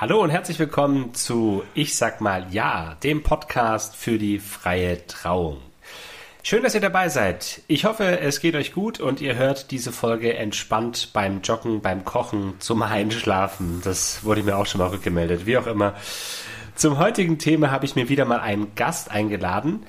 Hallo und herzlich willkommen zu Ich sag mal Ja, dem Podcast für die freie Trauung. Schön, dass ihr dabei seid. Ich hoffe, es geht euch gut und ihr hört diese Folge entspannt beim Joggen, beim Kochen, zum Einschlafen. Das wurde mir auch schon mal rückgemeldet, wie auch immer. Zum heutigen Thema habe ich mir wieder mal einen Gast eingeladen.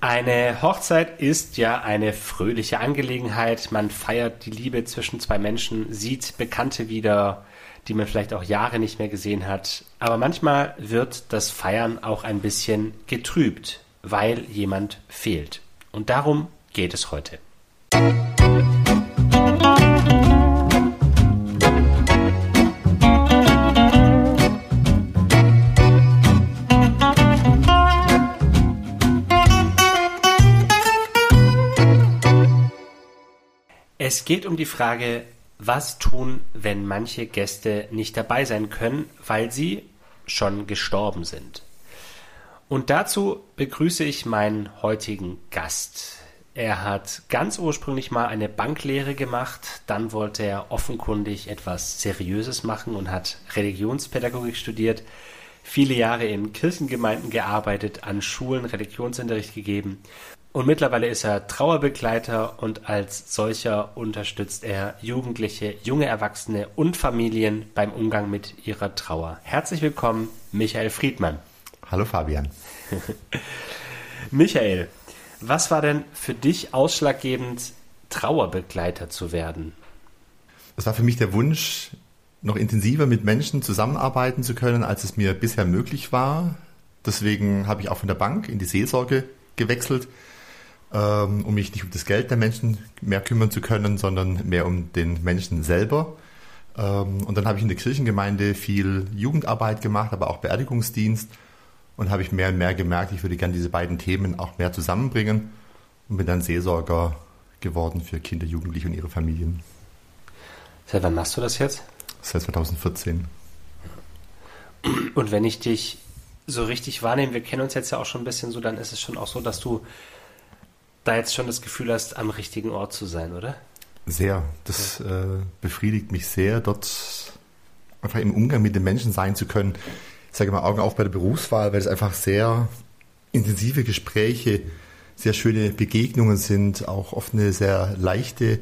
Eine Hochzeit ist ja eine fröhliche Angelegenheit. Man feiert die Liebe zwischen zwei Menschen, sieht Bekannte wieder, die man vielleicht auch Jahre nicht mehr gesehen hat. Aber manchmal wird das Feiern auch ein bisschen getrübt, weil jemand fehlt. Und darum geht es heute. Es geht um die Frage, was tun, wenn manche Gäste nicht dabei sein können, weil sie schon gestorben sind? Und dazu begrüße ich meinen heutigen Gast. Er hat ganz ursprünglich mal eine Banklehre gemacht, dann wollte er offenkundig etwas Seriöses machen und hat Religionspädagogik studiert, viele Jahre in Kirchengemeinden gearbeitet, an Schulen Religionsunterricht gegeben und mittlerweile ist er Trauerbegleiter und als solcher unterstützt er Jugendliche, junge Erwachsene und Familien beim Umgang mit ihrer Trauer. Herzlich willkommen, Michael Friedmann. Hallo Fabian. Michael, was war denn für dich ausschlaggebend, Trauerbegleiter zu werden? Es war für mich der Wunsch, noch intensiver mit Menschen zusammenarbeiten zu können, als es mir bisher möglich war. Deswegen habe ich auch von der Bank in die Seelsorge gewechselt ähm, um mich nicht um das Geld der Menschen mehr kümmern zu können, sondern mehr um den Menschen selber. Ähm, und dann habe ich in der Kirchengemeinde viel Jugendarbeit gemacht, aber auch Beerdigungsdienst und habe ich mehr und mehr gemerkt, ich würde gerne diese beiden Themen auch mehr zusammenbringen und bin dann Seelsorger geworden für Kinder, Jugendliche und ihre Familien. Seit wann machst du das jetzt? Seit 2014. Und wenn ich dich so richtig wahrnehme, wir kennen uns jetzt ja auch schon ein bisschen so, dann ist es schon auch so, dass du da jetzt schon das Gefühl hast, am richtigen Ort zu sein, oder? Sehr. Das ja. äh, befriedigt mich sehr, dort einfach im Umgang mit den Menschen sein zu können. Ich sage mal Augen auf bei der Berufswahl, weil es einfach sehr intensive Gespräche, sehr schöne Begegnungen sind, auch oft eine sehr leichte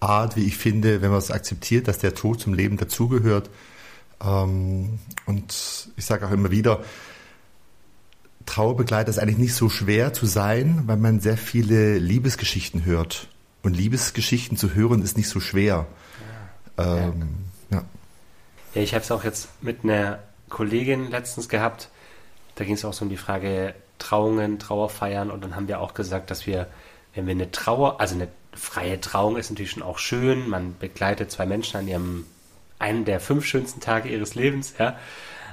Art, wie ich finde, wenn man es akzeptiert, dass der Tod zum Leben dazugehört. Ähm, und ich sage auch immer wieder, Trauerbegleiter ist eigentlich nicht so schwer zu sein, weil man sehr viele Liebesgeschichten hört. Und Liebesgeschichten zu hören ist nicht so schwer. Ja, ähm, ja. ja ich habe es auch jetzt mit einer Kollegin letztens gehabt. Da ging es auch so um die Frage Trauungen, Trauerfeiern. Und dann haben wir auch gesagt, dass wir, wenn wir eine Trauer, also eine freie Trauung ist natürlich schon auch schön. Man begleitet zwei Menschen an ihrem einen der fünf schönsten Tage ihres Lebens, ja.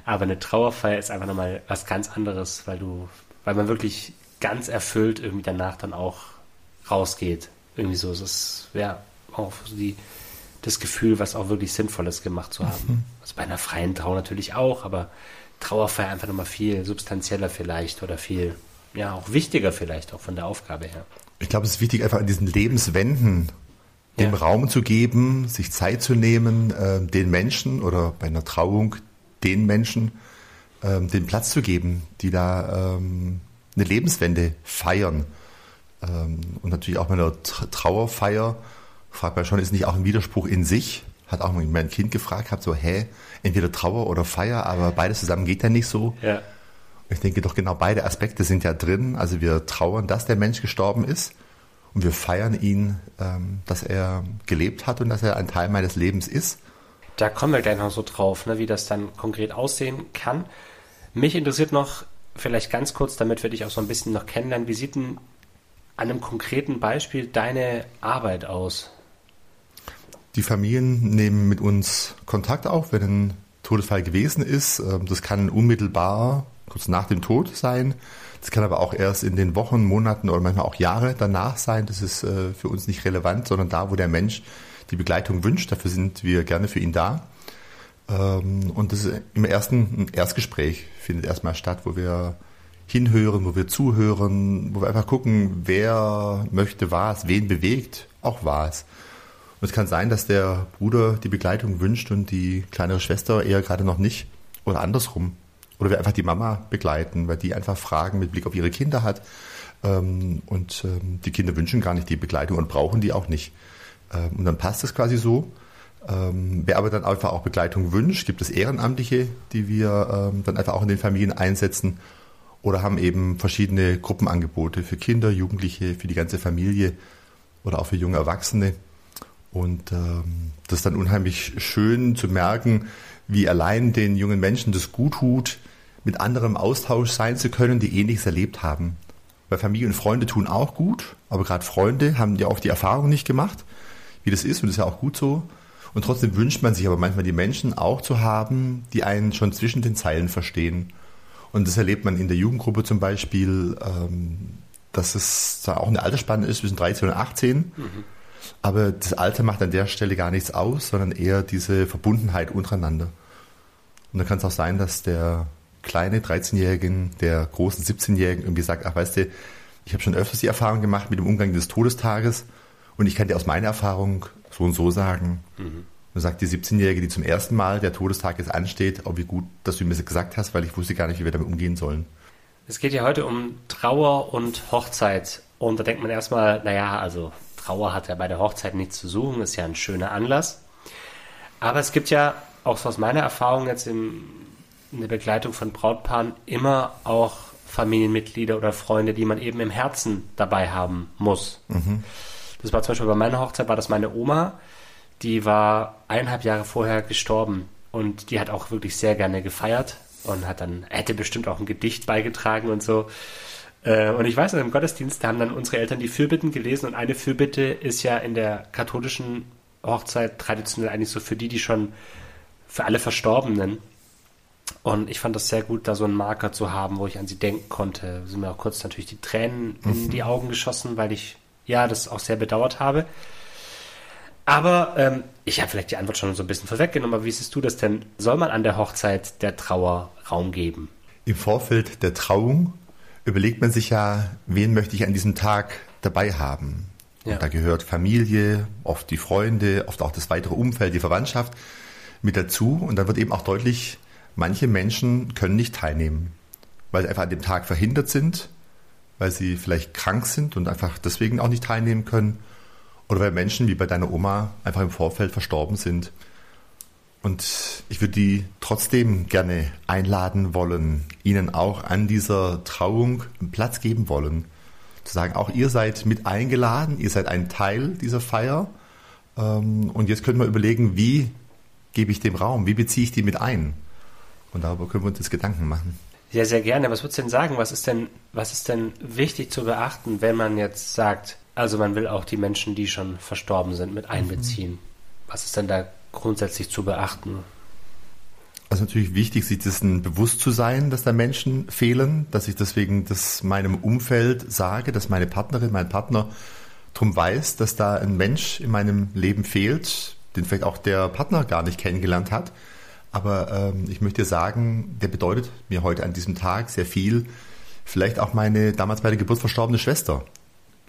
Aber eine Trauerfeier ist einfach nochmal was ganz anderes, weil du, weil man wirklich ganz erfüllt irgendwie danach dann auch rausgeht. Irgendwie so. Es ist ja auch die, das Gefühl, was auch wirklich Sinnvolles gemacht zu haben. Mhm. Also bei einer freien Trauer natürlich auch, aber Trauerfeier einfach nochmal viel substanzieller vielleicht oder viel, ja, auch wichtiger vielleicht auch von der Aufgabe her. Ich glaube, es ist wichtig, einfach an diesen Lebenswenden dem ja. Raum zu geben, sich Zeit zu nehmen, äh, den Menschen oder bei einer Trauung den Menschen ähm, den Platz zu geben, die da ähm, eine Lebenswende feiern. Ähm, und natürlich auch bei einer Trauerfeier fragt man schon, ist nicht auch ein Widerspruch in sich? Hat auch mein Kind gefragt, hat so, hä, entweder Trauer oder Feier, aber beides zusammen geht ja nicht so. Ja. Ich denke doch genau beide Aspekte sind ja drin. Also wir trauern, dass der Mensch gestorben ist und wir feiern ihn, ähm, dass er gelebt hat und dass er ein Teil meines Lebens ist. Da kommen wir gleich noch so drauf, ne, wie das dann konkret aussehen kann. Mich interessiert noch, vielleicht ganz kurz, damit wir dich auch so ein bisschen noch kennenlernen, wie sieht denn an einem konkreten Beispiel deine Arbeit aus? Die Familien nehmen mit uns Kontakt auf, wenn ein Todesfall gewesen ist. Ähm, das kann unmittelbar kurz nach dem Tod sein. Das kann aber auch erst in den Wochen, Monaten oder manchmal auch Jahre danach sein. Das ist äh, für uns nicht relevant, sondern da, wo der Mensch die Begleitung wünscht. Dafür sind wir gerne für ihn da. Ähm, und das ist im ersten Erstgespräch findet erstmal statt, wo wir hinhören, wo wir zuhören, wo wir einfach gucken, wer möchte was, wen bewegt auch was. Und es kann sein, dass der Bruder die Begleitung wünscht und die kleinere Schwester eher gerade noch nicht. Oder andersrum. Oder wir einfach die Mama begleiten, weil die einfach Fragen mit Blick auf ihre Kinder hat. Ähm, und ähm, die Kinder wünschen gar nicht die Begleitung und brauchen die auch nicht. Ähm, und dann passt das quasi so. Ähm, wer aber dann einfach auch Begleitung wünscht, gibt es Ehrenamtliche, die wir ähm, dann einfach auch in den Familien einsetzen oder haben eben verschiedene Gruppenangebote für Kinder, Jugendliche, für die ganze Familie oder auch für junge Erwachsene. Und ähm, das ist dann unheimlich schön zu merken, wie allein den jungen Menschen das gut tut, mit anderem Austausch sein zu können, die Ähnliches erlebt haben. Weil Familie und Freunde tun auch gut, aber gerade Freunde haben ja oft die Erfahrung nicht gemacht, wie das ist, und das ist ja auch gut so. Und trotzdem wünscht man sich aber manchmal die Menschen auch zu haben, die einen schon zwischen den Zeilen verstehen. Und das erlebt man in der Jugendgruppe zum Beispiel, ähm, dass es da auch eine Altersspanne ist zwischen 13 und 18. Mhm. Aber das Alter macht an der Stelle gar nichts aus, sondern eher diese Verbundenheit untereinander. Und dann kann es auch sein, dass der kleine 13-Jährigen, der großen 17-Jährigen irgendwie sagt, ach weißt du, ich habe schon öfters die Erfahrung gemacht mit dem Umgang des Todestages und ich kann dir aus meiner Erfahrung so und so sagen. Mhm. Und sagt die 17-Jährige, die zum ersten Mal der Todestag jetzt ansteht, oh wie gut, dass du mir das gesagt hast, weil ich wusste gar nicht, wie wir damit umgehen sollen. Es geht ja heute um Trauer und Hochzeit. Und da denkt man erstmal, naja, also Trauer hat ja bei der Hochzeit nichts zu suchen, ist ja ein schöner Anlass. Aber es gibt ja, auch aus meiner Erfahrung jetzt in, in der Begleitung von Brautpaaren, immer auch Familienmitglieder oder Freunde, die man eben im Herzen dabei haben muss. Mhm. Das war zum Beispiel bei meiner Hochzeit, war das meine Oma, die war eineinhalb Jahre vorher gestorben und die hat auch wirklich sehr gerne gefeiert und hat dann, hätte bestimmt auch ein Gedicht beigetragen und so. Äh, und ich weiß, im Gottesdienst haben dann unsere Eltern die Fürbitten gelesen und eine Fürbitte ist ja in der katholischen Hochzeit traditionell eigentlich so für die, die schon für alle Verstorbenen. Und ich fand das sehr gut, da so einen Marker zu haben, wo ich an sie denken konnte. sind mir auch kurz natürlich die Tränen in mhm. die Augen geschossen, weil ich ja das auch sehr bedauert habe. Aber ähm, ich habe vielleicht die Antwort schon so ein bisschen vorweggenommen, aber wie siehst du das denn? Soll man an der Hochzeit der Trauer Raum geben? Im Vorfeld der Trauung überlegt man sich ja, wen möchte ich an diesem Tag dabei haben. Ja. Und da gehört Familie, oft die Freunde, oft auch das weitere Umfeld, die Verwandtschaft mit dazu. Und da wird eben auch deutlich, manche Menschen können nicht teilnehmen, weil sie einfach an dem Tag verhindert sind, weil sie vielleicht krank sind und einfach deswegen auch nicht teilnehmen können. Oder weil Menschen wie bei deiner Oma einfach im Vorfeld verstorben sind. Und ich würde die trotzdem gerne einladen wollen, ihnen auch an dieser Trauung Platz geben wollen. Zu sagen, auch ihr seid mit eingeladen, ihr seid ein Teil dieser Feier. Ähm, und jetzt können wir überlegen, wie gebe ich dem Raum, wie beziehe ich die mit ein? Und darüber können wir uns jetzt Gedanken machen. Ja, sehr gerne. Was würdest du denn sagen? Was ist denn, was ist denn wichtig zu beachten, wenn man jetzt sagt, also man will auch die Menschen, die schon verstorben sind, mit einbeziehen? Mhm. Was ist denn da grundsätzlich zu beachten? Also natürlich wichtig, sich dessen bewusst zu sein, dass da Menschen fehlen, dass ich deswegen das meinem Umfeld sage, dass meine Partnerin, mein Partner darum weiß, dass da ein Mensch in meinem Leben fehlt, den vielleicht auch der Partner gar nicht kennengelernt hat. Aber ähm, ich möchte sagen, der bedeutet mir heute an diesem Tag sehr viel. Vielleicht auch meine damals bei der Geburt verstorbene Schwester,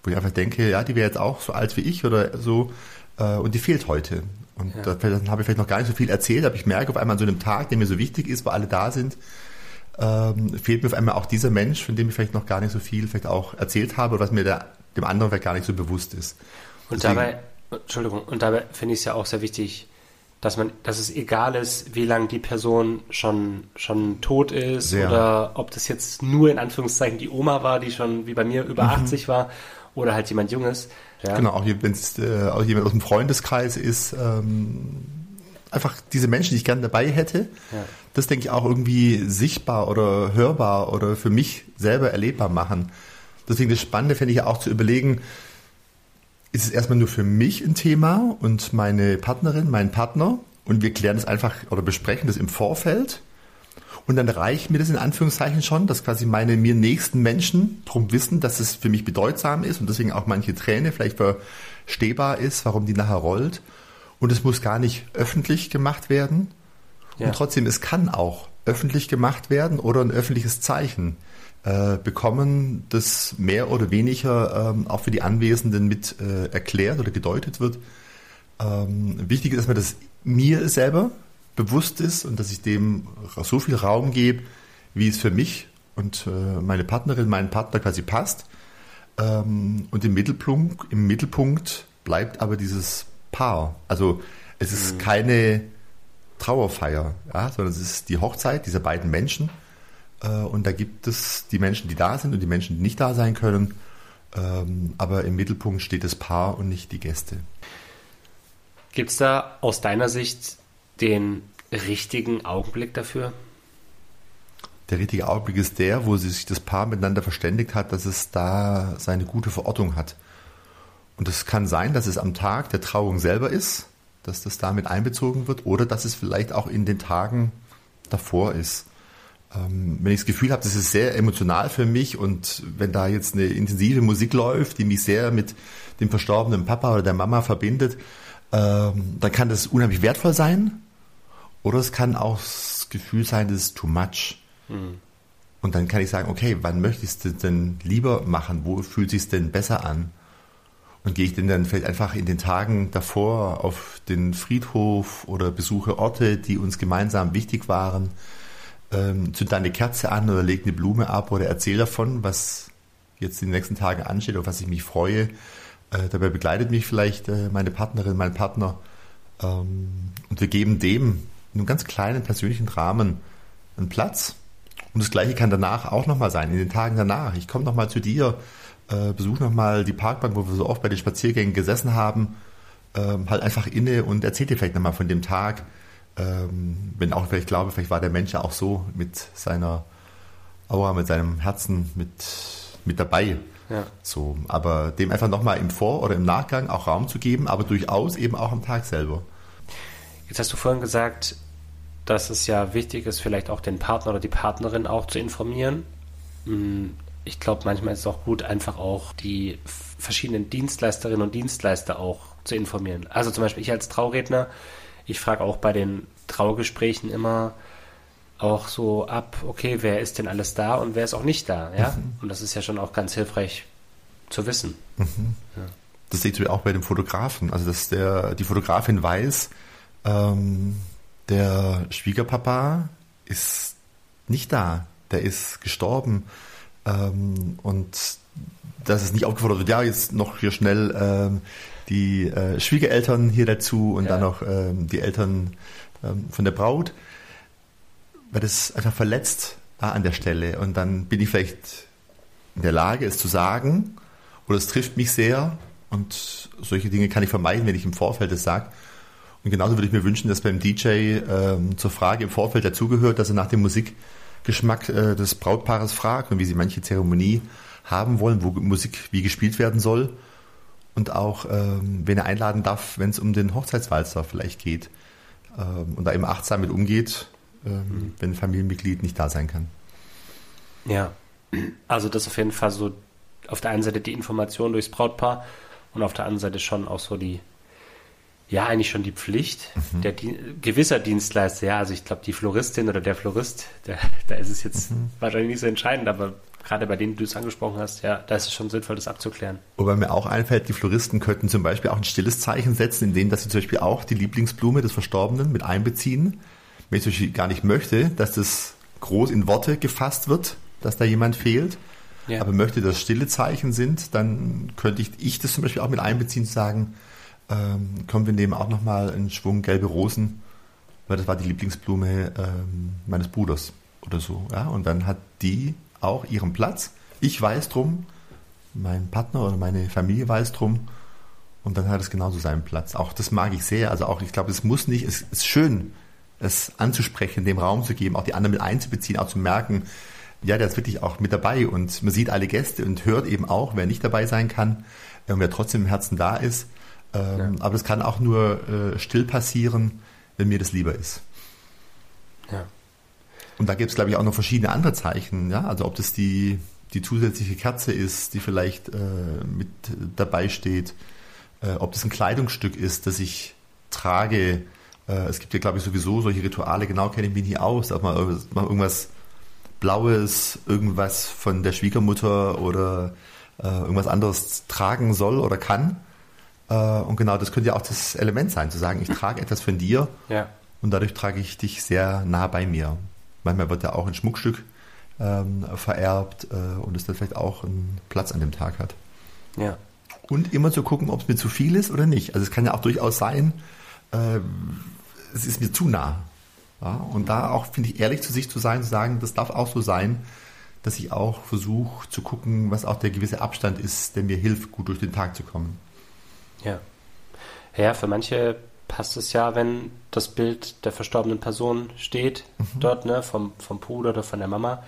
wo ich einfach denke, ja, die wäre jetzt auch so alt wie ich oder so äh, und die fehlt heute. Und ja. da habe ich vielleicht noch gar nicht so viel erzählt, aber ich merke auf einmal an so einem Tag, der mir so wichtig ist, wo alle da sind, ähm, fehlt mir auf einmal auch dieser Mensch, von dem ich vielleicht noch gar nicht so viel vielleicht auch erzählt habe oder was mir der, dem anderen vielleicht gar nicht so bewusst ist. Und Deswegen, dabei, Entschuldigung, und dabei finde ich es ja auch sehr wichtig, dass man, dass es egal ist, wie lange die Person schon, schon tot ist sehr. oder ob das jetzt nur in Anführungszeichen die Oma war, die schon wie bei mir über mhm. 80 war oder halt jemand Junges. Ja. Genau, auch wenn es äh, auch jemand aus dem Freundeskreis ist, ähm, einfach diese Menschen, die ich gerne dabei hätte, ja. das denke ich auch irgendwie sichtbar oder hörbar oder für mich selber erlebbar machen. Deswegen das Spannende finde ich ja auch zu überlegen, ist es erstmal nur für mich ein Thema und meine Partnerin, mein Partner und wir klären das einfach oder besprechen das im Vorfeld und dann reicht mir das in Anführungszeichen schon, dass quasi meine mir nächsten Menschen drum wissen, dass es für mich bedeutsam ist und deswegen auch manche Träne vielleicht verstehbar ist, warum die nachher rollt. Und es muss gar nicht öffentlich gemacht werden. Ja. Und trotzdem, es kann auch öffentlich gemacht werden oder ein öffentliches Zeichen äh, bekommen, das mehr oder weniger ähm, auch für die Anwesenden mit äh, erklärt oder gedeutet wird. Ähm, wichtig ist, dass man das mir selber bewusst ist und dass ich dem so viel Raum gebe, wie es für mich und äh, meine Partnerin, meinen Partner quasi passt. Ähm, und im Mittelpunkt, im Mittelpunkt bleibt aber dieses Paar. Also es ist mhm. keine Trauerfeier, ja, sondern es ist die Hochzeit dieser beiden Menschen. Äh, und da gibt es die Menschen, die da sind und die Menschen, die nicht da sein können. Ähm, aber im Mittelpunkt steht das Paar und nicht die Gäste. Gibt es da aus deiner Sicht den richtigen Augenblick dafür? Der richtige Augenblick ist der, wo sich das Paar miteinander verständigt hat, dass es da seine gute Verortung hat. Und es kann sein, dass es am Tag der Trauung selber ist, dass das damit einbezogen wird, oder dass es vielleicht auch in den Tagen davor ist. Ähm, wenn ich das Gefühl habe, das ist sehr emotional für mich und wenn da jetzt eine intensive Musik läuft, die mich sehr mit dem verstorbenen Papa oder der Mama verbindet, ähm, dann kann das unheimlich wertvoll sein. Oder es kann auch das Gefühl sein, das ist too much. Mhm. Und dann kann ich sagen, okay, wann möchtest du denn lieber machen? Wo fühlt es sich denn besser an? Und gehe ich denn dann vielleicht einfach in den Tagen davor auf den Friedhof oder besuche Orte, die uns gemeinsam wichtig waren, ähm, zünd eine Kerze an oder leg eine Blume ab oder erzähle davon, was jetzt in den nächsten Tagen ansteht, auf was ich mich freue. Äh, dabei begleitet mich vielleicht äh, meine Partnerin, mein Partner. Ähm, und wir geben dem in einem ganz kleinen persönlichen Rahmen einen Platz. Und das Gleiche kann danach auch nochmal sein, in den Tagen danach. Ich komme nochmal zu dir, äh, besuche nochmal die Parkbank, wo wir so oft bei den Spaziergängen gesessen haben, ähm, halt einfach inne und erzähl dir vielleicht nochmal von dem Tag, ähm, wenn auch vielleicht glaube, vielleicht war der Mensch ja auch so mit seiner Aura, mit seinem Herzen mit, mit dabei. Ja. So, aber dem einfach nochmal im Vor- oder im Nachgang auch Raum zu geben, aber durchaus eben auch am Tag selber. Jetzt hast du vorhin gesagt, dass es ja wichtig ist, vielleicht auch den Partner oder die Partnerin auch zu informieren. Hm, ich glaube, manchmal ist es auch gut, einfach auch die verschiedenen Dienstleisterinnen und Dienstleister auch zu informieren. Also zum Beispiel ich als Trauredner, ich frage auch bei den Traugesprächen immer auch so ab, okay, wer ist denn alles da und wer ist auch nicht da, ja? Mhm. Und das ist ja schon auch ganz hilfreich zu wissen. Mhm. Ja. Das seht ihr auch bei dem Fotografen, also dass der, die Fotografin weiß, ähm, der Schwiegerpapa ist nicht da, der ist gestorben ähm, und dass es nicht aufgefordert wird, ja, jetzt noch hier schnell ähm, die äh, Schwiegereltern hier dazu und ja. dann noch ähm, die Eltern ähm, von der Braut, weil das einfach verletzt da an der Stelle und dann bin ich vielleicht in der Lage, es zu sagen oder es trifft mich sehr und solche Dinge kann ich vermeiden, wenn ich im Vorfeld es sage. Und genauso würde ich mir wünschen, dass beim DJ ähm, zur Frage im Vorfeld dazugehört, dass er nach dem Musikgeschmack äh, des Brautpaares fragt und wie sie manche Zeremonie haben wollen, wo Musik wie gespielt werden soll. Und auch, ähm, wen er einladen darf, wenn es um den Hochzeitswalzer vielleicht geht. Ähm, und da eben achtsam mit umgeht, ähm, mhm. wenn ein Familienmitglied nicht da sein kann. Ja, also das auf jeden Fall so auf der einen Seite die Information durchs Brautpaar und auf der anderen Seite schon auch so die ja, eigentlich schon die Pflicht mhm. der Di gewisser Dienstleister. Ja, also ich glaube, die Floristin oder der Florist, der, da ist es jetzt mhm. wahrscheinlich nicht so entscheidend, aber gerade bei denen du es angesprochen hast, ja, da ist es schon sinnvoll, das abzuklären. Wobei mir auch einfällt, die Floristen könnten zum Beispiel auch ein stilles Zeichen setzen, indem dass sie zum Beispiel auch die Lieblingsblume des Verstorbenen mit einbeziehen. Wenn ich zum Beispiel gar nicht möchte, dass das groß in Worte gefasst wird, dass da jemand fehlt, ja. aber möchte, dass stille Zeichen sind, dann könnte ich, ich das zum Beispiel auch mit einbeziehen, zu sagen, ähm, kommen wir nehmen auch nochmal einen Schwung gelbe Rosen, weil das war die Lieblingsblume ähm, meines Bruders oder so. Ja? Und dann hat die auch ihren Platz. Ich weiß drum, mein Partner oder meine Familie weiß drum. Und dann hat es genauso seinen Platz. Auch das mag ich sehr. Also auch, ich glaube, es muss nicht, es ist schön, es anzusprechen, dem Raum zu geben, auch die anderen mit einzubeziehen, auch zu merken, ja, der ist wirklich auch mit dabei und man sieht alle Gäste und hört eben auch, wer nicht dabei sein kann, äh, wer trotzdem im Herzen da ist. Ähm, ja. Aber es kann auch nur äh, still passieren, wenn mir das lieber ist. Ja. Und da gibt es, glaube ich, auch noch verschiedene andere Zeichen. Ja? Also ob das die, die zusätzliche Kerze ist, die vielleicht äh, mit dabei steht, äh, ob das ein Kleidungsstück ist, das ich trage. Äh, es gibt ja, glaube ich, sowieso solche Rituale, genau kenne ich mich nicht aus, ob man irgendwas Blaues, irgendwas von der Schwiegermutter oder äh, irgendwas anderes tragen soll oder kann. Äh, und genau das könnte ja auch das Element sein, zu sagen, ich trage etwas von dir. Ja. und dadurch trage ich dich sehr nah bei mir. Manchmal wird ja auch ein Schmuckstück ähm, vererbt äh, und es dann vielleicht auch einen Platz an dem Tag hat. Ja. Und immer zu gucken, ob es mir zu viel ist oder nicht. Also es kann ja auch durchaus sein, äh, es ist mir zu nah. Ja? Und da auch, finde ich, ehrlich zu sich zu sein, zu sagen, das darf auch so sein, dass ich auch versuche zu gucken, was auch der gewisse Abstand ist, der mir hilft, gut durch den Tag zu kommen. Ja. Ja, für manche passt es ja, wenn das Bild der verstorbenen Person steht mhm. dort, ne, vom, vom Bruder oder von der Mama.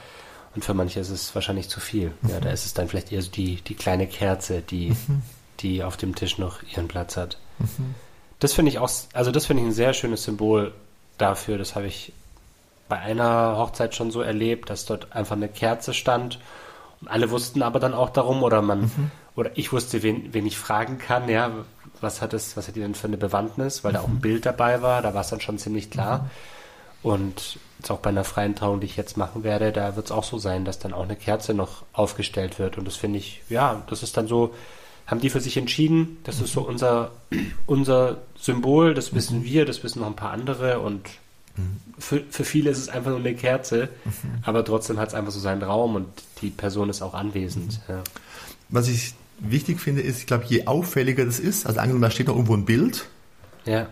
Und für manche ist es wahrscheinlich zu viel. Mhm. Ja, da ist es dann vielleicht eher so die, die kleine Kerze, die, mhm. die auf dem Tisch noch ihren Platz hat. Mhm. Das finde ich auch, also das finde ich ein sehr schönes Symbol dafür. Das habe ich bei einer Hochzeit schon so erlebt, dass dort einfach eine Kerze stand und alle wussten aber dann auch darum oder man mhm. oder ich wusste, wen, wen ich fragen kann, ja, was hat es, was hat die denn für eine Bewandtnis, weil mhm. da auch ein mhm. Bild dabei war, da war es dann schon ziemlich klar. Mhm. Und jetzt auch bei einer freien Trauung, die ich jetzt machen werde, da wird es auch so sein, dass dann auch eine Kerze noch aufgestellt wird. Und das finde ich, ja, das ist dann so, haben die für sich entschieden, das ist so mhm. unser, unser Symbol, das wissen mhm. wir, das wissen noch ein paar andere und für, für viele ist es einfach nur eine Kerze, aber trotzdem hat es einfach so seinen Raum und die Person ist auch anwesend. Ja. Was ich wichtig finde, ist, ich glaube, je auffälliger das ist, also angenommen, da steht noch irgendwo ein Bild, ja.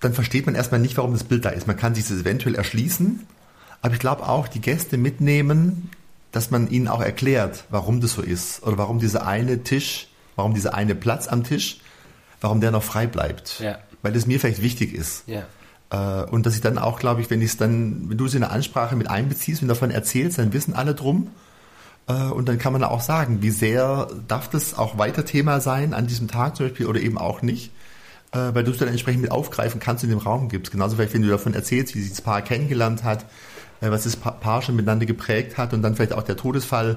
dann versteht man erstmal nicht, warum das Bild da ist. Man kann sich das eventuell erschließen, aber ich glaube auch, die Gäste mitnehmen, dass man ihnen auch erklärt, warum das so ist oder warum dieser eine Tisch, warum dieser eine Platz am Tisch, warum der noch frei bleibt. Ja. Weil das mir vielleicht wichtig ist. Ja. Äh, und dass ich dann auch, glaube ich, wenn ich es dann, wenn du es in der Ansprache mit einbeziehst und davon erzählst, dann wissen alle drum. Äh, und dann kann man auch sagen, wie sehr darf das auch weiter Thema sein an diesem Tag zum Beispiel oder eben auch nicht, äh, weil du es dann entsprechend mit aufgreifen kannst und in dem Raum gibst. Genauso vielleicht, wenn du davon erzählst, wie sich das Paar kennengelernt hat, was das Paar schon miteinander geprägt hat und dann vielleicht auch der Todesfall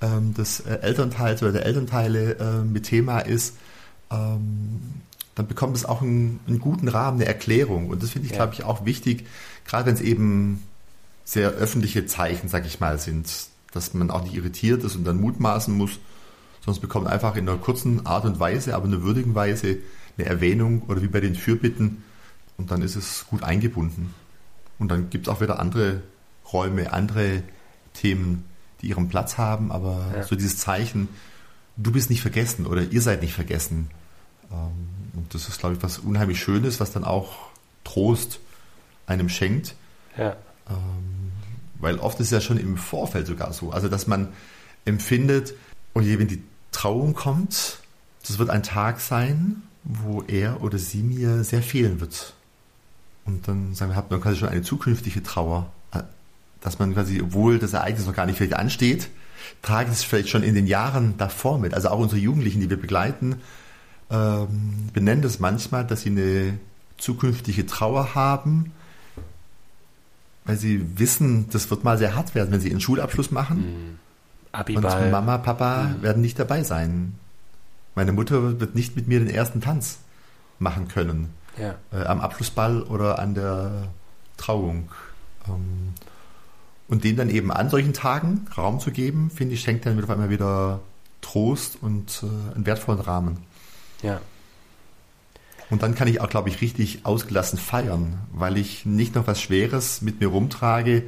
ähm, des Elternteils oder der Elternteile mit Thema ist. Ähm, dann bekommt es auch einen, einen guten Rahmen, eine Erklärung. Und das finde ich, ja. glaube ich, auch wichtig, gerade wenn es eben sehr öffentliche Zeichen, sag ich mal, sind, dass man auch nicht irritiert ist und dann mutmaßen muss, es bekommt einfach in einer kurzen Art und Weise, aber in einer würdigen Weise eine Erwähnung oder wie bei den Fürbitten und dann ist es gut eingebunden. Und dann gibt es auch wieder andere Räume, andere Themen, die ihren Platz haben, aber ja. so dieses Zeichen, du bist nicht vergessen oder ihr seid nicht vergessen. Ähm, und das ist, glaube ich, was unheimlich Schönes, was dann auch Trost einem schenkt. Ja. Ähm, weil oft ist es ja schon im Vorfeld sogar so. Also, dass man empfindet, oh wenn die Trauung kommt, das wird ein Tag sein, wo er oder sie mir sehr fehlen wird. Und dann sagen wir, hat man quasi schon eine zukünftige Trauer, äh, dass man quasi, obwohl das Ereignis noch gar nicht vielleicht ansteht, tragen es vielleicht schon in den Jahren davor mit. Also auch unsere Jugendlichen, die wir begleiten, ähm, benennen das manchmal, dass sie eine zukünftige Trauer haben, weil sie wissen, das wird mal sehr hart werden, wenn sie ihren Schulabschluss machen. Mhm. Und Mama, Papa mhm. werden nicht dabei sein. Meine Mutter wird nicht mit mir den ersten Tanz machen können. Ja. Äh, am Abschlussball oder an der Trauung. Ähm, und denen dann eben an solchen Tagen Raum zu geben, finde ich, schenkt dann auf einmal wieder Trost und äh, einen wertvollen Rahmen. Ja. Und dann kann ich auch, glaube ich, richtig ausgelassen feiern, weil ich nicht noch was Schweres mit mir rumtrage,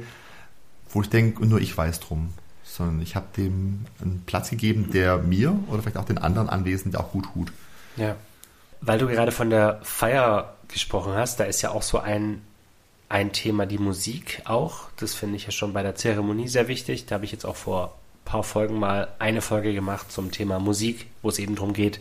wo ich denke, nur ich weiß drum. Sondern ich habe dem einen Platz gegeben, der mir oder vielleicht auch den anderen Anwesenden auch gut tut. Ja. Weil du gerade von der Feier gesprochen hast, da ist ja auch so ein, ein Thema die Musik auch. Das finde ich ja schon bei der Zeremonie sehr wichtig. Da habe ich jetzt auch vor ein paar Folgen mal eine Folge gemacht zum Thema Musik, wo es eben darum geht,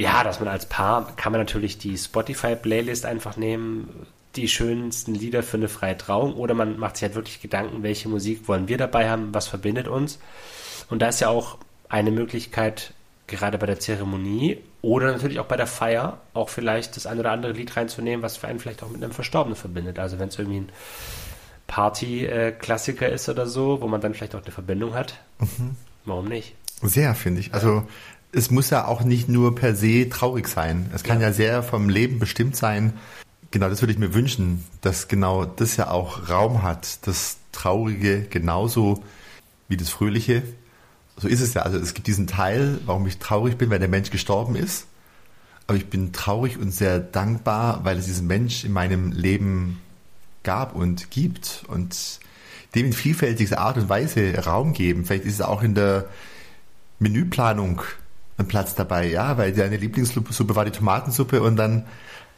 ja, dass man als Paar kann man natürlich die Spotify-Playlist einfach nehmen, die schönsten Lieder für eine freie Trauung, oder man macht sich halt wirklich Gedanken, welche Musik wollen wir dabei haben, was verbindet uns. Und da ist ja auch eine Möglichkeit, gerade bei der Zeremonie oder natürlich auch bei der Feier, auch vielleicht das ein oder andere Lied reinzunehmen, was für einen vielleicht auch mit einem Verstorbenen verbindet. Also wenn es irgendwie ein Party-Klassiker ist oder so, wo man dann vielleicht auch eine Verbindung hat, mhm. warum nicht? Sehr, finde ich. Also es muss ja auch nicht nur per se traurig sein. Es kann ja. ja sehr vom Leben bestimmt sein. Genau, das würde ich mir wünschen, dass genau das ja auch Raum hat. Das Traurige genauso wie das Fröhliche. So ist es ja. Also es gibt diesen Teil, warum ich traurig bin, weil der Mensch gestorben ist. aber ich bin traurig und sehr dankbar, weil es diesen Mensch in meinem Leben gab und gibt und dem in vielfältigster Art und Weise Raum geben. Vielleicht ist es auch in der Menüplanung ein Platz dabei, ja, weil deine Lieblingssuppe war die Tomatensuppe und dann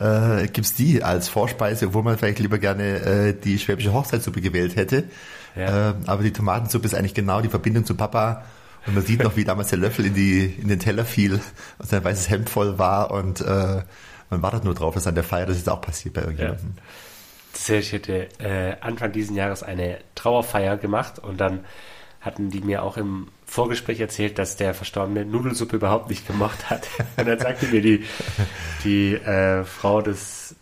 äh, es die als Vorspeise, obwohl man vielleicht lieber gerne äh, die schwäbische Hochzeitssuppe gewählt hätte. Ja. Äh, aber die Tomatensuppe ist eigentlich genau die Verbindung zu Papa. Und man sieht noch, wie damals der Löffel in, die, in den Teller fiel und sein weißes Hemd voll war und äh, man wartet nur drauf, dass an der Feier das ist auch passiert bei irgendjemandem. Ja. Ich hätte äh, Anfang diesen Jahres eine Trauerfeier gemacht und dann hatten die mir auch im Vorgespräch erzählt, dass der Verstorbene Nudelsuppe überhaupt nicht gemocht hat. Und dann sagte mir die, die äh, Frau des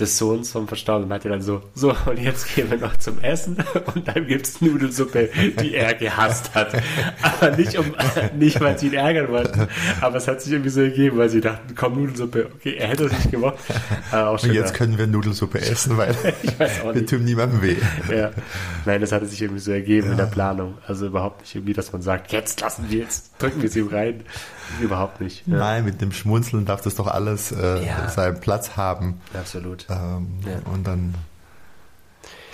des Sohns vom Verstorbenen meinte dann so, so, und jetzt gehen wir noch zum Essen und dann gibt es Nudelsuppe, die er gehasst hat. Aber nicht, um, nicht weil sie ihn ärgern wollten, aber es hat sich irgendwie so ergeben, weil sie dachten, komm, Nudelsuppe, okay, er hätte es nicht gemacht. und jetzt können wir Nudelsuppe essen, weil wir tun niemandem weh. Ja. Nein, das hatte sich irgendwie so ergeben ja. in der Planung. Also überhaupt nicht irgendwie, dass man sagt, jetzt lassen wir, jetzt drücken wir sie rein. Überhaupt nicht. Ja. Nein, mit dem Schmunzeln darf das doch alles äh, seinen Platz haben. Absolut. Ähm, ja. Und dann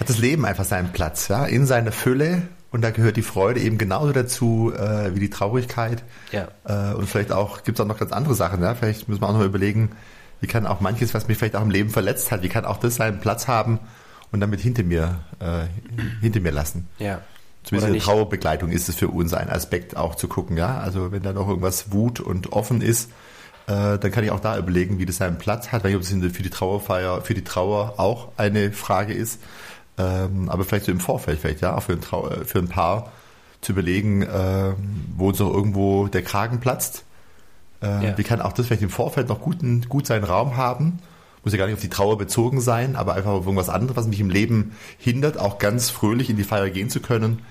hat das Leben einfach seinen Platz, ja, in seiner Fülle. Und da gehört die Freude eben genauso dazu äh, wie die Traurigkeit. Ja. Äh, und vielleicht auch gibt es auch noch ganz andere Sachen. Ja? Vielleicht müssen wir auch noch überlegen, wie kann auch manches, was mich vielleicht auch im Leben verletzt hat, wie kann auch das seinen Platz haben und damit hinter mir, äh, hinter mir lassen. Ja. Zumindest in der Trauerbegleitung ist es für uns ein Aspekt auch zu gucken, ja. Also wenn da noch irgendwas Wut und offen ist, äh, dann kann ich auch da überlegen, wie das seinen Platz hat, weil ich ob es für die Trauerfeier, für die Trauer auch eine Frage ist. Ähm, aber vielleicht so im Vorfeld, vielleicht ja, auch für ein, Trau für ein Paar zu überlegen, äh, wo uns auch irgendwo der Kragen platzt. Äh, ja. Wie kann auch das vielleicht im Vorfeld noch guten, gut seinen Raum haben? Muss ja gar nicht auf die Trauer bezogen sein, aber einfach auf irgendwas anderes, was mich im Leben hindert, auch ganz fröhlich in die Feier gehen zu können,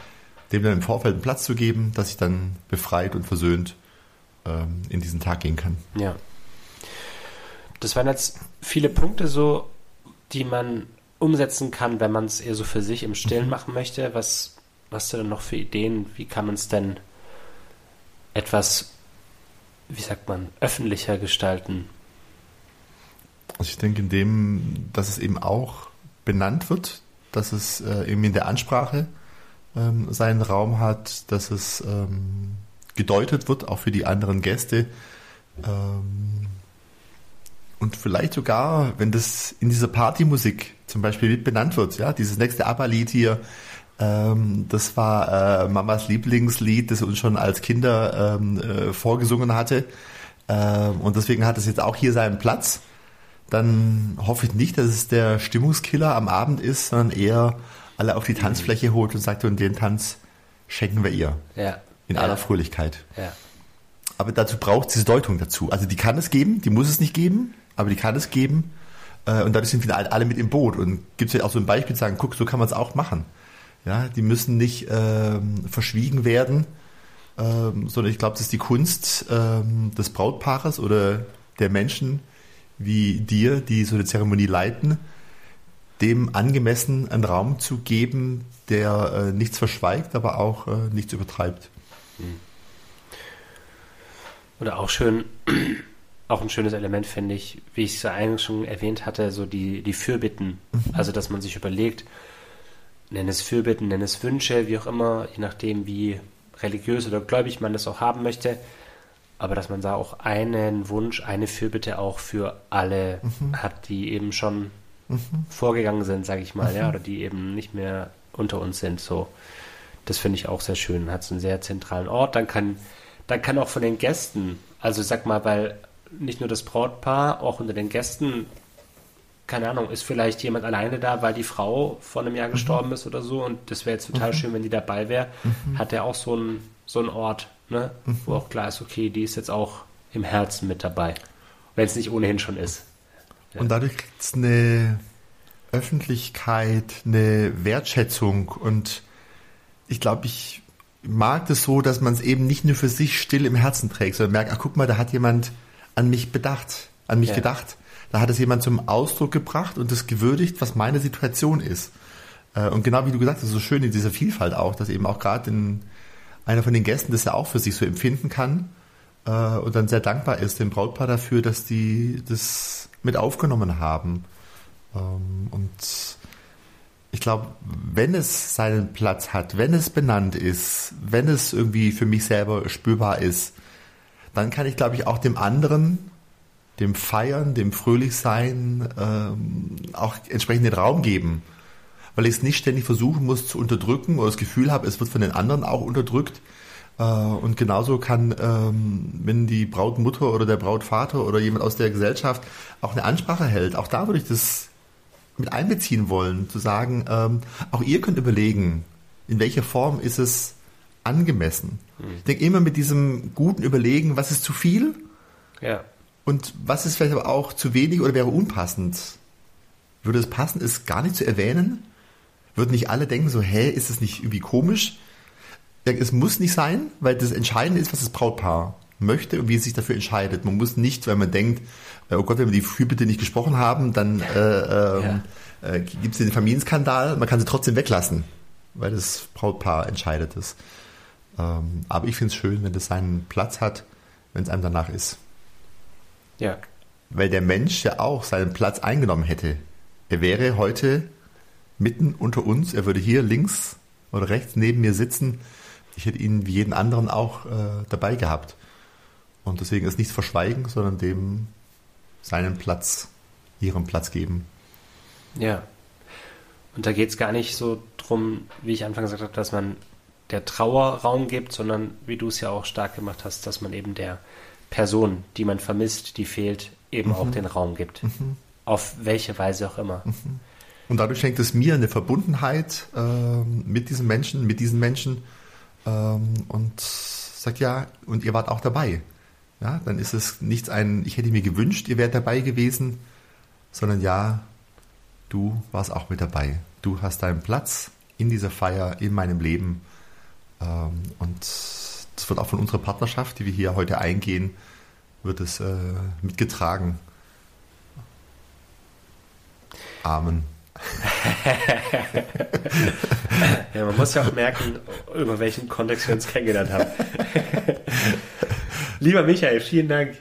dem dann im Vorfeld einen Platz zu geben, dass ich dann befreit und versöhnt ähm, in diesen Tag gehen kann. Ja. Das waren jetzt viele Punkte so, die man umsetzen kann, wenn man es eher so für sich im Stillen mhm. machen möchte. Was hast du denn noch für Ideen? Wie kann man es denn etwas, wie sagt man, öffentlicher gestalten? Also ich denke, in dem, dass es eben auch benannt wird, dass es äh, eben in der Ansprache ähm, seinen Raum hat, dass es ähm, gedeutet wird, auch für die anderen Gäste. Ähm, und vielleicht sogar, wenn das in dieser Partymusik zum Beispiel mit benannt wird, ja, dieses nächste ABBA-Lied hier, ähm, das war äh, Mamas Lieblingslied, das uns schon als Kinder ähm, äh, vorgesungen hatte. Ähm, und deswegen hat es jetzt auch hier seinen Platz. Dann hoffe ich nicht, dass es der Stimmungskiller am Abend ist, sondern eher alle auf die Tanzfläche holt und sagt, und den Tanz schenken wir ihr. Ja in ja. aller Fröhlichkeit. Ja. Aber dazu braucht es diese Deutung dazu. Also die kann es geben, die muss es nicht geben, aber die kann es geben. Äh, und dadurch sind wir alle mit im Boot. Und gibt es ja auch so ein Beispiel, sagen, guck, so kann man es auch machen. Ja, die müssen nicht ähm, verschwiegen werden, ähm, sondern ich glaube, das ist die Kunst ähm, des Brautpaares oder der Menschen wie dir, die so eine Zeremonie leiten, dem angemessen einen Raum zu geben, der äh, nichts verschweigt, aber auch äh, nichts übertreibt. Hm. Oder auch schön, auch ein schönes Element finde ich, wie ich es ja eigentlich schon erwähnt hatte, so die, die Fürbitten. Mhm. Also, dass man sich überlegt, nenn es Fürbitten, nenn es Wünsche, wie auch immer, je nachdem, wie religiös oder gläubig man das auch haben möchte. Aber dass man da auch einen Wunsch, eine Fürbitte auch für alle mhm. hat, die eben schon mhm. vorgegangen sind, sage ich mal, ja, mhm. oder die eben nicht mehr unter uns sind. So, das finde ich auch sehr schön. Hat einen sehr zentralen Ort. Dann kann, dann kann auch von den Gästen, also sag mal, weil nicht nur das Brautpaar, auch unter den Gästen, keine Ahnung, ist vielleicht jemand alleine da, weil die Frau vor einem Jahr mhm. gestorben ist oder so und das wäre jetzt total mhm. schön, wenn die dabei wäre, mhm. hat er auch so einen so einen Ort, ne, mhm. wo auch klar ist, okay, die ist jetzt auch im Herzen mit dabei, wenn es nicht ohnehin schon ist. Ja. Und dadurch kriegt es eine Öffentlichkeit, eine Wertschätzung und ich glaube, ich mag das so, dass man es eben nicht nur für sich still im Herzen trägt, sondern merkt, ach guck mal, da hat jemand an mich bedacht, an mich ja. gedacht. Da hat es jemand zum Ausdruck gebracht und das gewürdigt, was meine Situation ist. Äh, und genau wie du gesagt hast, so schön in dieser Vielfalt auch, dass eben auch gerade einer von den Gästen das ja auch für sich so empfinden kann äh, und dann sehr dankbar ist dem Brautpaar dafür, dass die das mit aufgenommen haben. Ähm, und ich glaube, wenn es seinen Platz hat, wenn es benannt ist, wenn es irgendwie für mich selber spürbar ist, dann kann ich, glaube ich, auch dem anderen, dem Feiern, dem Fröhlichsein ähm, auch entsprechend den Raum geben. Weil ich es nicht ständig versuchen muss zu unterdrücken oder das Gefühl habe, es wird von den anderen auch unterdrückt. Äh, und genauso kann, ähm, wenn die Brautmutter oder der Brautvater oder jemand aus der Gesellschaft auch eine Ansprache hält, auch da würde ich das mit einbeziehen wollen, zu sagen, ähm, auch ihr könnt überlegen, in welcher Form ist es angemessen. Mhm. Ich denke immer mit diesem guten Überlegen, was ist zu viel? Ja. Und was ist vielleicht aber auch zu wenig oder wäre unpassend? Würde es passen, es gar nicht zu erwähnen? Würden nicht alle denken so, hä, ist es nicht irgendwie komisch? Ja, es muss nicht sein, weil das Entscheidende ist, was das Brautpaar möchte und wie es sich dafür entscheidet. Man muss nicht, wenn man denkt, äh, oh Gott, wenn wir die Fürbitte nicht gesprochen haben, dann äh, ähm, ja. äh, gibt es den Familienskandal. Man kann sie trotzdem weglassen, weil das Brautpaar entscheidet es. Ähm, aber ich finde es schön, wenn das seinen Platz hat, wenn es einem danach ist. Ja. Weil der Mensch ja auch seinen Platz eingenommen hätte. Er wäre heute mitten unter uns, er würde hier links oder rechts neben mir sitzen. Ich hätte ihn wie jeden anderen auch äh, dabei gehabt. Und deswegen ist nichts verschweigen, sondern dem seinen Platz, ihren Platz geben. Ja. Und da geht es gar nicht so drum, wie ich anfangs gesagt habe, dass man der Trauer Raum gibt, sondern wie du es ja auch stark gemacht hast, dass man eben der Person, die man vermisst, die fehlt, eben mhm. auch den Raum gibt. Mhm. Auf welche Weise auch immer. Mhm. Und dadurch schenkt es mir eine Verbundenheit äh, mit diesen Menschen, mit diesen Menschen ähm, und sagt ja, und ihr wart auch dabei. Ja, dann ist es nichts ein, ich hätte mir gewünscht, ihr wärt dabei gewesen, sondern ja, du warst auch mit dabei. Du hast deinen Platz in dieser Feier, in meinem Leben. Ähm, und das wird auch von unserer Partnerschaft, die wir hier heute eingehen, wird es äh, mitgetragen. Amen. ja, man muss ja auch merken, über welchen Kontext wir uns kennengelernt haben. Lieber Michael, vielen Dank,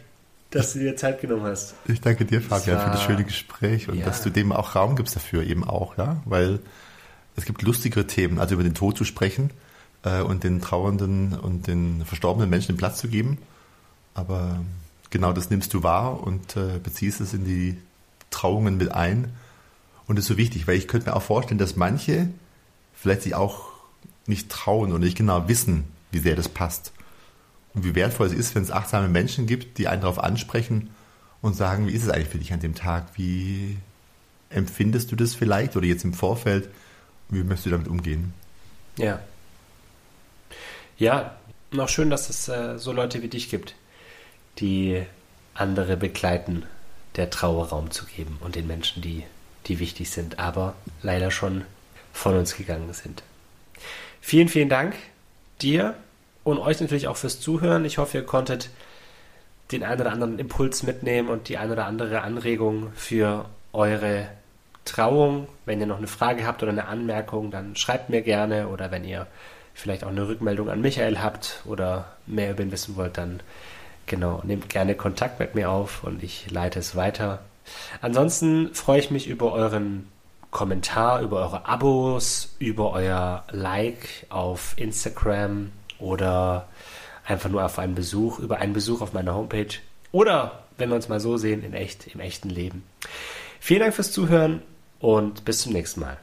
dass du dir Zeit genommen hast. Ich danke dir, Fabian, war, für das schöne Gespräch und ja. dass du dem auch Raum gibst dafür eben auch, ja, weil es gibt lustigere Themen, also über den Tod zu sprechen äh, und den trauernden und den verstorbenen Menschen den Platz zu geben. Aber genau das nimmst du wahr und äh, beziehst es in die Trauungen mit ein und das ist so wichtig, weil ich könnte mir auch vorstellen, dass manche vielleicht sich auch nicht trauen oder nicht genau wissen, wie sehr das passt. Und wie wertvoll es ist, wenn es achtsame Menschen gibt, die einen darauf ansprechen und sagen, wie ist es eigentlich für dich an dem Tag? Wie empfindest du das vielleicht oder jetzt im Vorfeld? Wie möchtest du damit umgehen? Ja. Ja, noch schön, dass es äh, so Leute wie dich gibt, die andere begleiten, der Trauer Raum zu geben und den Menschen, die die wichtig sind, aber leider schon von uns gegangen sind. Vielen, vielen Dank dir und euch natürlich auch fürs Zuhören. Ich hoffe, ihr konntet den einen oder anderen Impuls mitnehmen und die eine oder andere Anregung für eure Trauung. Wenn ihr noch eine Frage habt oder eine Anmerkung, dann schreibt mir gerne oder wenn ihr vielleicht auch eine Rückmeldung an Michael habt oder mehr über ihn wissen wollt, dann genau, nehmt gerne Kontakt mit mir auf und ich leite es weiter. Ansonsten freue ich mich über euren Kommentar, über eure Abos, über euer Like auf Instagram oder einfach nur auf einen Besuch, über einen Besuch auf meiner Homepage oder wenn wir uns mal so sehen, in echt, im echten Leben. Vielen Dank fürs Zuhören und bis zum nächsten Mal.